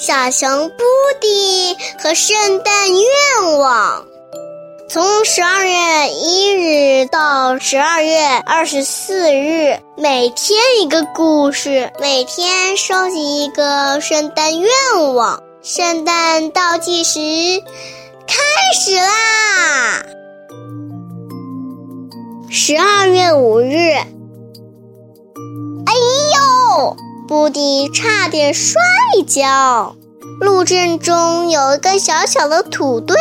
小熊布迪和圣诞愿望。从十二月一日到十二月二十四日，每天一个故事，每天收集一个圣诞愿望。圣诞倒计时开始啦！十二月五日，哎呦，布迪差点摔一跤。路正中有一个小小的土堆，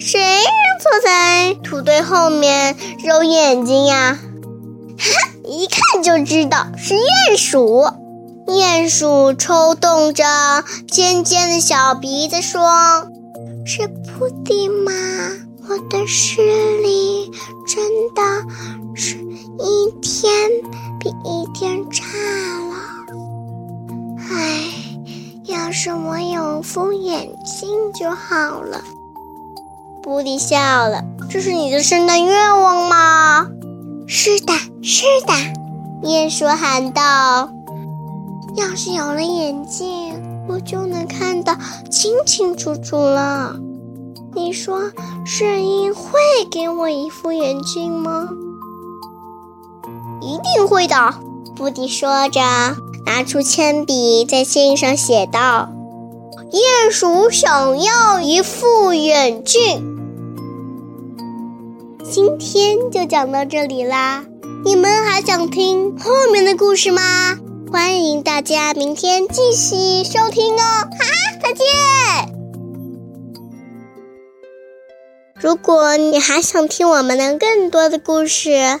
谁坐在土堆后面揉眼睛呀？哈，一看就知道是鼹鼠。鼹鼠抽动着尖尖的小鼻子说：“是布迪吗？我的视力真的是一天比一天差要是我有副眼镜就好了。”布迪笑了：“这是你的圣诞愿望吗？”“是的，是的。”鼹鼠喊道。要是有了眼镜，我就能看得清清楚楚了。你说，圣婴会给我一副眼镜吗？一定会的。布迪说着，拿出铅笔在信上写道：“鼹鼠想要一副眼镜。”今天就讲到这里啦，你们还想听后面的故事吗？欢迎大家明天继续收听哦！哈，再见。如果你还想听我们的更多的故事，